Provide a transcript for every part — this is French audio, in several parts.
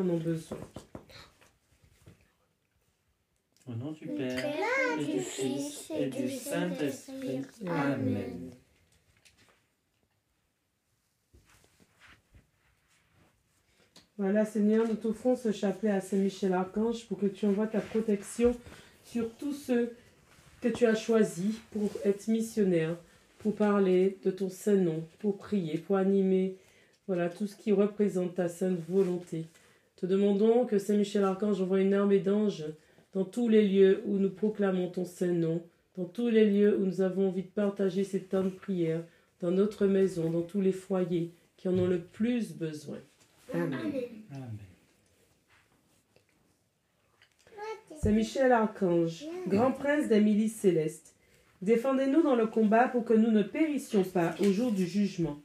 en ont besoin. Au nom du Père, et du Fils, et du Saint-Esprit. Amen. Voilà, Seigneur, nous t'offrons ce chapelet à Saint-Michel Archange pour que tu envoies ta protection sur tous ceux que tu as choisis pour être missionnaires, pour parler de ton saint nom, pour prier, pour animer, voilà, tout ce qui représente ta sainte volonté. Te demandons que Saint-Michel Archange envoie une armée d'anges dans tous les lieux où nous proclamons ton saint nom, dans tous les lieux où nous avons envie de partager ces temps de prière, dans notre maison, dans tous les foyers qui en ont le plus besoin. Amen. Amen. Saint Michel Archange, grand prince d'Émilie céleste, défendez-nous dans le combat pour que nous ne périssions pas au jour du jugement.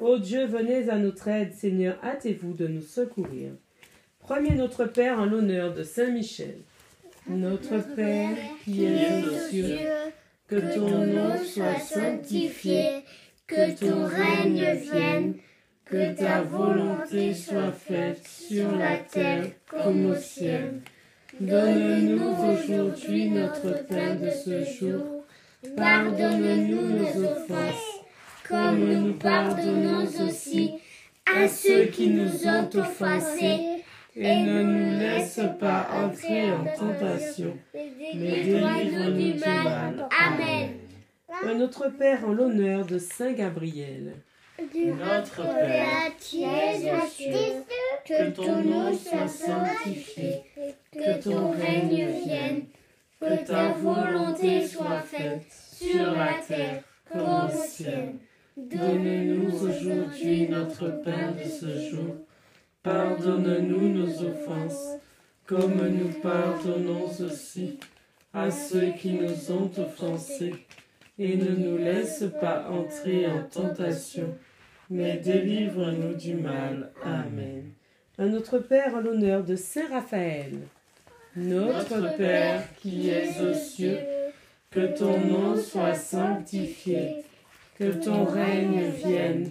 Ô Dieu, venez à notre aide, Seigneur, hâtez-vous de nous secourir. Premier notre Père en l'honneur de Saint Michel. Notre Père qui es aux cieux, que ton nom soit sanctifié, que ton règne vienne, que ta volonté soit faite sur la terre comme au ciel. Donne-nous aujourd'hui notre pain de ce jour. Pardonne-nous nos offenses, comme nous pardonnons aussi à ceux qui nous ont offensés. Et ne nous laisse pas entrer en tentation, mais délivre-nous du mal. Amen. Un Notre Père en l'honneur de Saint Gabriel. Notre Père, qui es aux cieux, que ton nom soit sanctifié, que ton règne vienne, que ta volonté soit faite sur la terre comme au ciel. Donne-nous aujourd'hui notre pain de ce jour. Pardonne-nous nos offenses, comme nous pardonnons aussi à ceux qui nous ont offensés. Et ne nous laisse pas entrer en tentation, mais délivre-nous du mal. Amen. Un Notre Père en l'honneur de Saint Raphaël. Notre Père qui es aux cieux, que ton nom soit sanctifié, que ton règne vienne,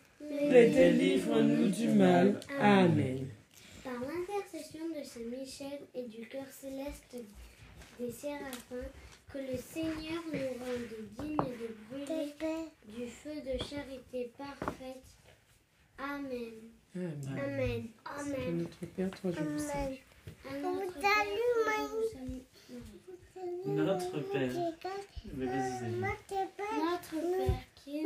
mais délivre-nous du mal. Amen. Par l'intercession de Saint Michel et du cœur céleste des séraphins, que le Seigneur nous rende dignes de brûler du feu de charité parfaite. Amen. Amen. Amen. Amen. notre Père, toi je vous salue. Notre Père. Notre Père, qui es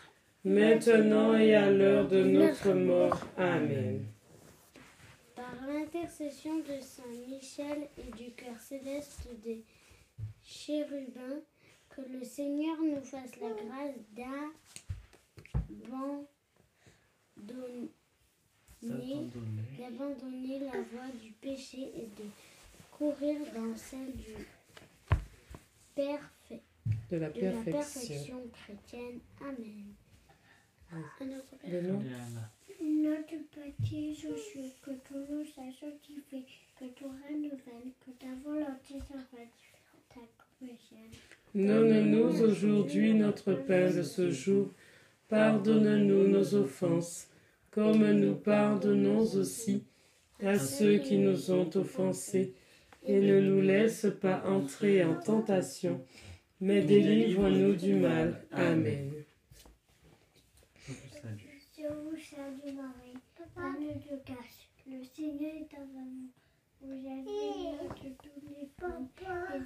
maintenant et à l'heure de notre mort. Amen. Par l'intercession de Saint Michel et du cœur céleste des chérubins, que le Seigneur nous fasse la grâce d'abandonner la voie du péché et de courir dans celle du perfect, De la de la perfection. perfection chrétienne. Amen. Ah. À notre Père. Le nom Notre petit Jésus, que ton nom soit sanctifié, que ton règne vienne, que ta volonté soit faite sur ta comme au ciel. Donne-nous aujourd'hui notre pain de ce jour. Pardonne-nous nos offenses, comme nous pardonnons aussi à ceux qui nous ont offensés. Et ne nous laisse pas entrer en tentation, mais délivre-nous du mal. Amen. Je vous salue. Salue Marie, pleine de grâce. Le Seigneur est avec vous. Vous êtes bénie entre toutes les femmes.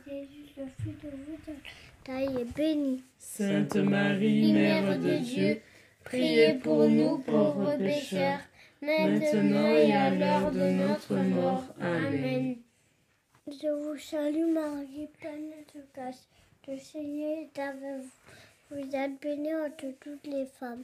Et Jésus, le fruit de vos entrailles, est béni. Sainte Marie, Mère de Dieu, priez pour nous pauvres pécheurs, maintenant et à l'heure de notre mort. Amen. Je vous salue Marie, pleine de grâce. Le Seigneur est avec vous. Vous êtes bénie entre toutes les femmes.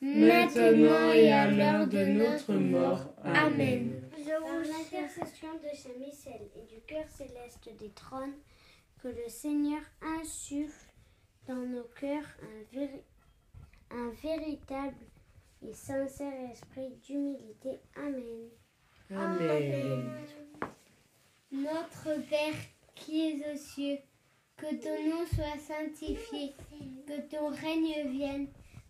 maintenant et à l'heure de notre mort. Amen. Par l'intercession de Saint Michel et du cœur céleste des trônes, que le Seigneur insuffle dans nos cœurs un, véri- un véritable et sincère esprit d'humilité. Amen. Amen. Notre Père qui es aux cieux, que ton nom soit sanctifié, que ton règne vienne,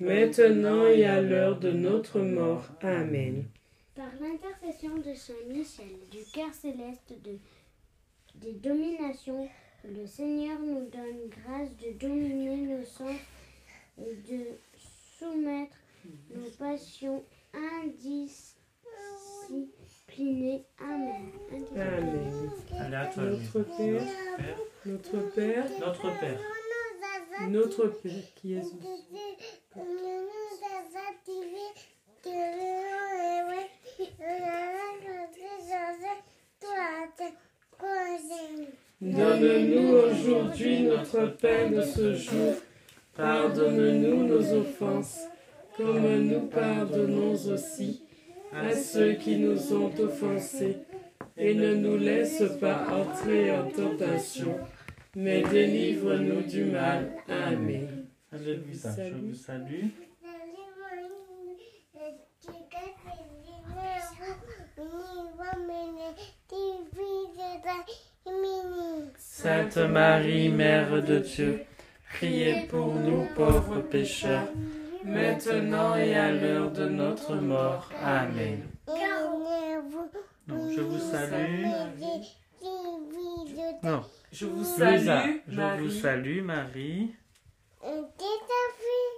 maintenant et à l'heure de notre mort. Amen. Par l'intercession de Saint Michel, du cœur céleste de, des dominations, le Seigneur nous donne grâce de dominer nos sens et de soumettre nos passions indisciplinées. Amen. Amen. Notre Père, Père, notre Père, Notre Père, notre Père qui es aux cieux. Donne-nous aujourd'hui notre pain de ce jour. Pardonne-nous nos offenses, comme nous pardonnons aussi à ceux qui nous ont offensés. Et ne nous laisse pas entrer en tentation, mais délivre-nous du mal. Amen. Alléluia. Je vous salue. Sainte Marie, Mère de Dieu, priez pour nous pauvres pécheurs, maintenant et à l'heure de notre mort. Amen. je vous salue. Non. Je vous salue, Je vous salue, Marie.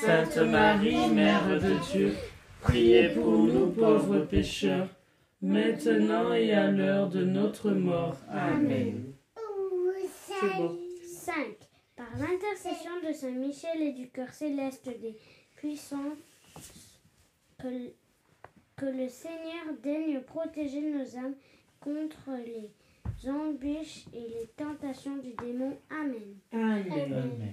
Sainte Marie, Mère de Dieu, priez pour nous pauvres pécheurs, maintenant et à l'heure de notre mort. Amen. 5. Par l'intercession de Saint Michel et du cœur céleste des puissants, que, que le Seigneur daigne protéger nos âmes contre les embûches et les tentations du démon. Amen. Amen.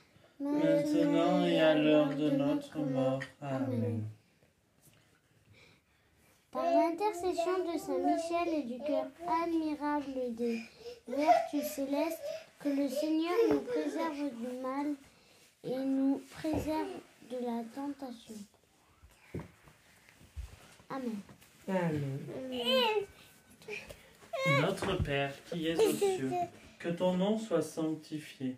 maintenant et à l'heure de notre mort. Amen. Par l'intercession de Saint Michel et du cœur admirable des vertus célestes, que le Seigneur nous préserve du mal et nous préserve de la tentation. Amen. Amen. Notre Père qui es aux cieux, que ton nom soit sanctifié,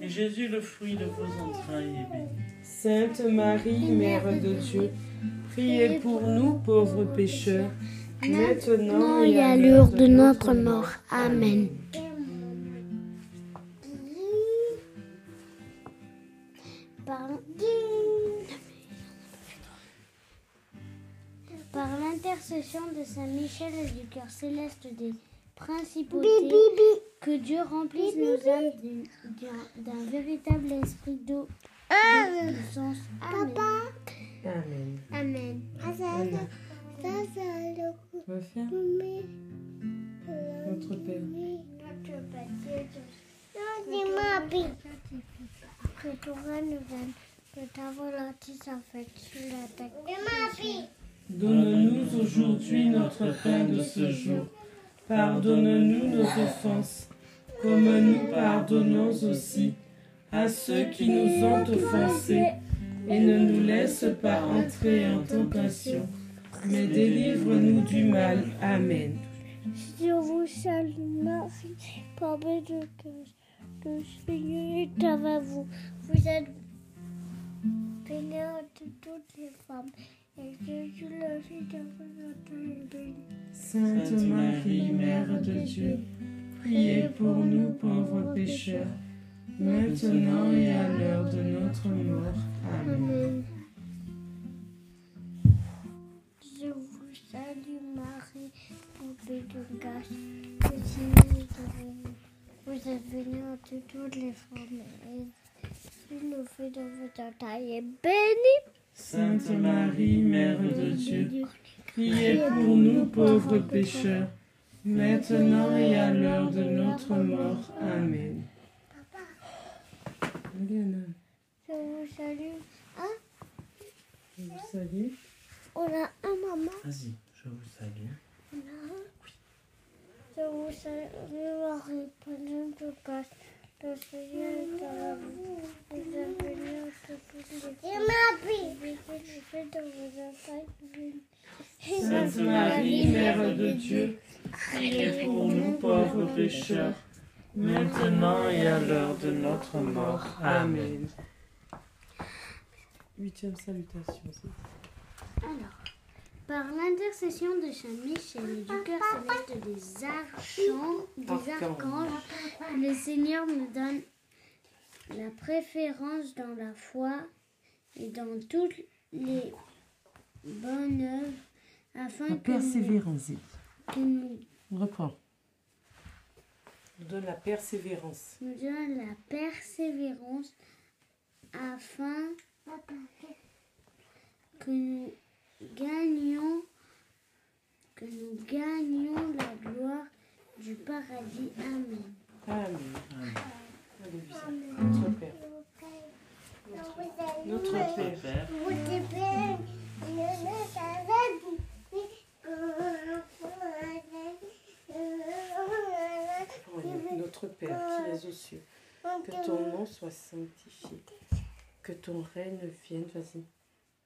et Jésus, le fruit de vos entrailles, est béni. Sainte Marie, Mère de Dieu, priez pour nous pauvres pécheurs, maintenant et à l'heure de notre mort. Amen. l'intercession de Saint Michel et du cœur céleste des principautés, que Dieu remplisse nos âmes d'un véritable esprit d'eau. Amen. Amen. Amen. Amen. Vas faire Notre Père. Que ton règne vienne, que ta volonté soit faite sur la terre. Donne-nous aujourd'hui notre pain de ce jour. Pardonne-nous nos offenses, comme nous pardonnons aussi à ceux qui nous ont offensés. Et ne nous laisse pas entrer en tentation, mais délivre-nous du mal. Amen. Je vous salue Marie, parmi de grâce. Le Seigneur est avec vous. Vous êtes bénie entre toutes les femmes. Et Jésus, le Fils de votre. Sainte Marie, Mère de Dieu, priez pour nous pauvres pécheurs, maintenant et à l'heure de notre mort. Amen. Je vous salue Marie, pleine de grâce. Le Seigneur est avec vous. Vous êtes bénie entre toutes les femmes. Et le Fils de votre taille est béni. Sainte Marie, Mère de Dieu, priez pour nous pauvres pécheurs, maintenant et à l'heure de notre mort. Amen. Eliana, Je vous salue. Hein? Je vous salue. On a un maman. Vas-y, je vous salue. On a un. Je vous salue Marie, pleine de grâce. Le Seigneur est avec vous. Vous Fils de béni. Sainte Marie, Mère de Dieu, priez pour nous pauvres pécheurs, maintenant et à l'heure de notre mort. Amen. Huitième salutation. Alors, par l'intercession de Saint Michel et du cœur céleste des archons, des Archanges. le Seigneur nous donne la préférence dans la foi et dans toutes les bonnes œuvres, afin La que nous, persévérance. que nous On reprend. Nous donne la persévérance. nous donne la persévérance, afin que nous gagnions, que nous gagnions la gloire du paradis. Amen. Amen. Alléluia. Notre Père. Notre Père. Père, Oui, Notre Père qui es aux cieux, que ton nom soit sanctifié, que ton règne vienne, vas-y,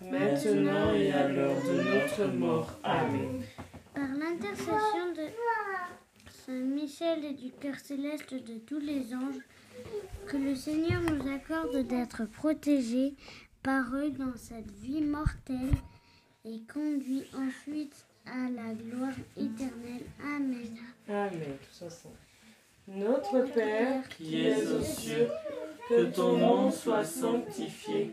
maintenant et à l'heure de notre mort. Amen. Par l'intercession de Saint Michel et du cœur céleste de tous les anges, que le Seigneur nous accorde d'être protégés par eux dans cette vie mortelle et conduit ensuite à la gloire éternelle. Amen. Amen. Notre Père, qui es aux cieux, que ton nom soit sanctifié,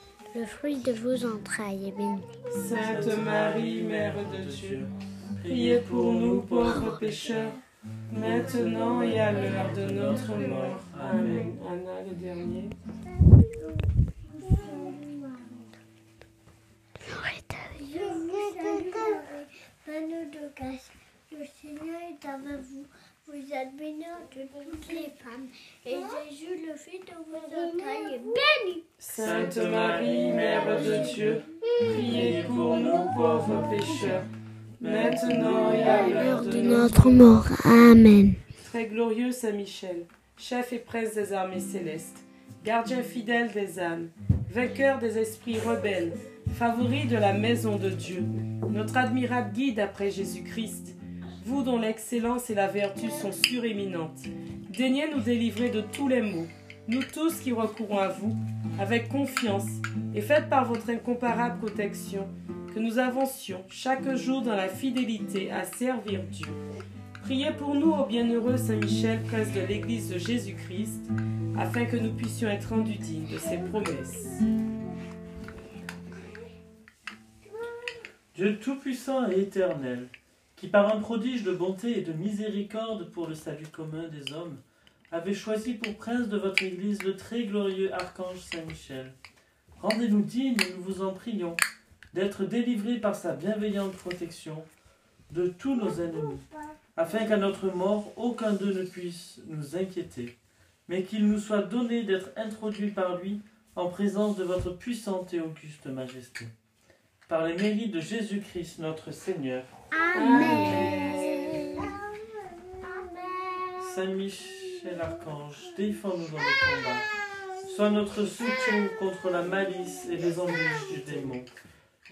le fruit de vos entrailles, est béni. Sainte Marie, Mère de Dieu, priez pour nous pauvres pécheurs, maintenant et à l'heure de notre mort. Amen. Anna, le dernier. Le Seigneur est avec vous. Vous êtes bénie entre toutes les femmes. Et Jésus, le fruit de vos entrailles, est béni. Sainte Marie, Mère de Dieu, priez pour nous pauvres pécheurs, maintenant et à l'heure de notre mort. Amen. Très glorieux Saint Michel, chef et prince des armées célestes, gardien fidèle des âmes, vainqueur des esprits rebelles, favori de la maison de Dieu, notre admirable guide après Jésus-Christ, dont l'excellence et la vertu sont suréminentes, daignez nous délivrer de tous les maux, nous tous qui recourons à vous, avec confiance, et faites par votre incomparable protection que nous avancions chaque jour dans la fidélité à servir Dieu. Priez pour nous, ô bienheureux Saint Michel, prince de l'Église de Jésus-Christ, afin que nous puissions être rendus dignes de ses promesses. Dieu tout-puissant et éternel, qui par un prodige de bonté et de miséricorde pour le salut commun des hommes, avait choisi pour prince de votre Église le très glorieux archange Saint Michel. Rendez-nous dignes, nous vous en prions, d'être délivrés par sa bienveillante protection de tous nos ennemis, afin qu'à notre mort aucun d'eux ne puisse nous inquiéter, mais qu'il nous soit donné d'être introduits par lui en présence de votre puissante et auguste majesté. Par les mérites de Jésus-Christ notre Seigneur, Amen. Saint Michel Archange, défends-nous dans le combat. Sois notre soutien contre la malice et les embûches du démon.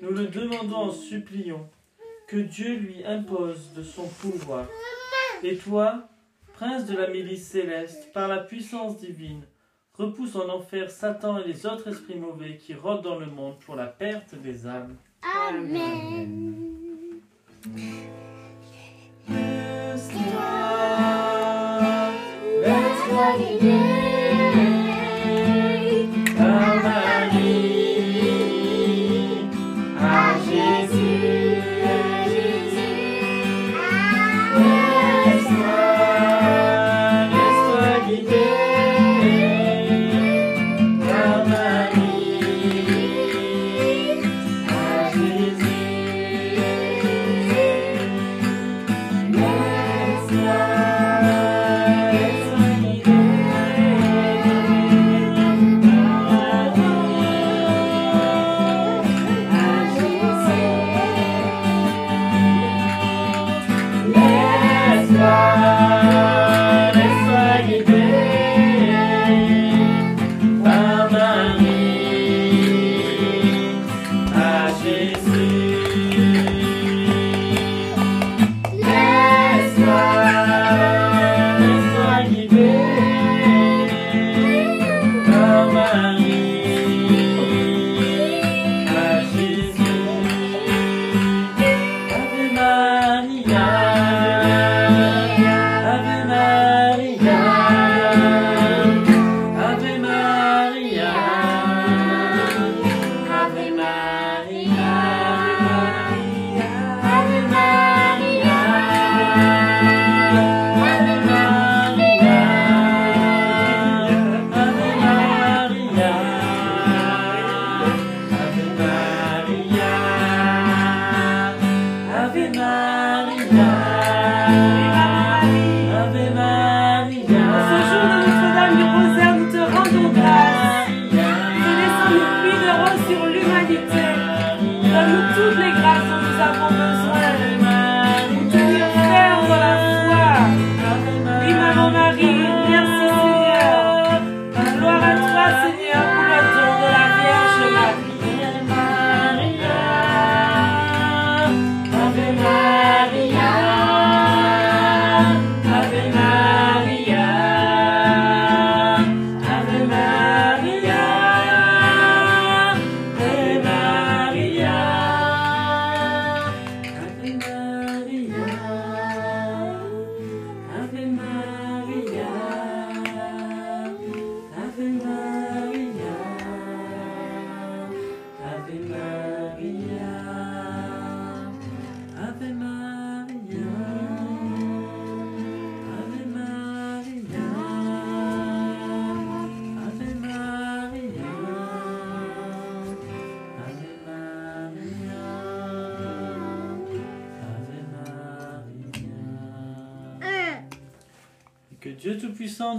Nous le demandons en suppliant que Dieu lui impose de son pouvoir. Et toi, prince de la milice céleste, par la puissance divine, repousse en enfer Satan et les autres esprits mauvais qui rôdent dans le monde pour la perte des âmes. Amen. Let's that's what he did.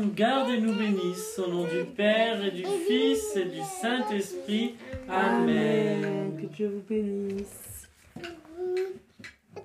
Nous garde et nous bénisse. Au nom du Père et du Fils et du Saint-Esprit. Amen. Que Dieu vous bénisse.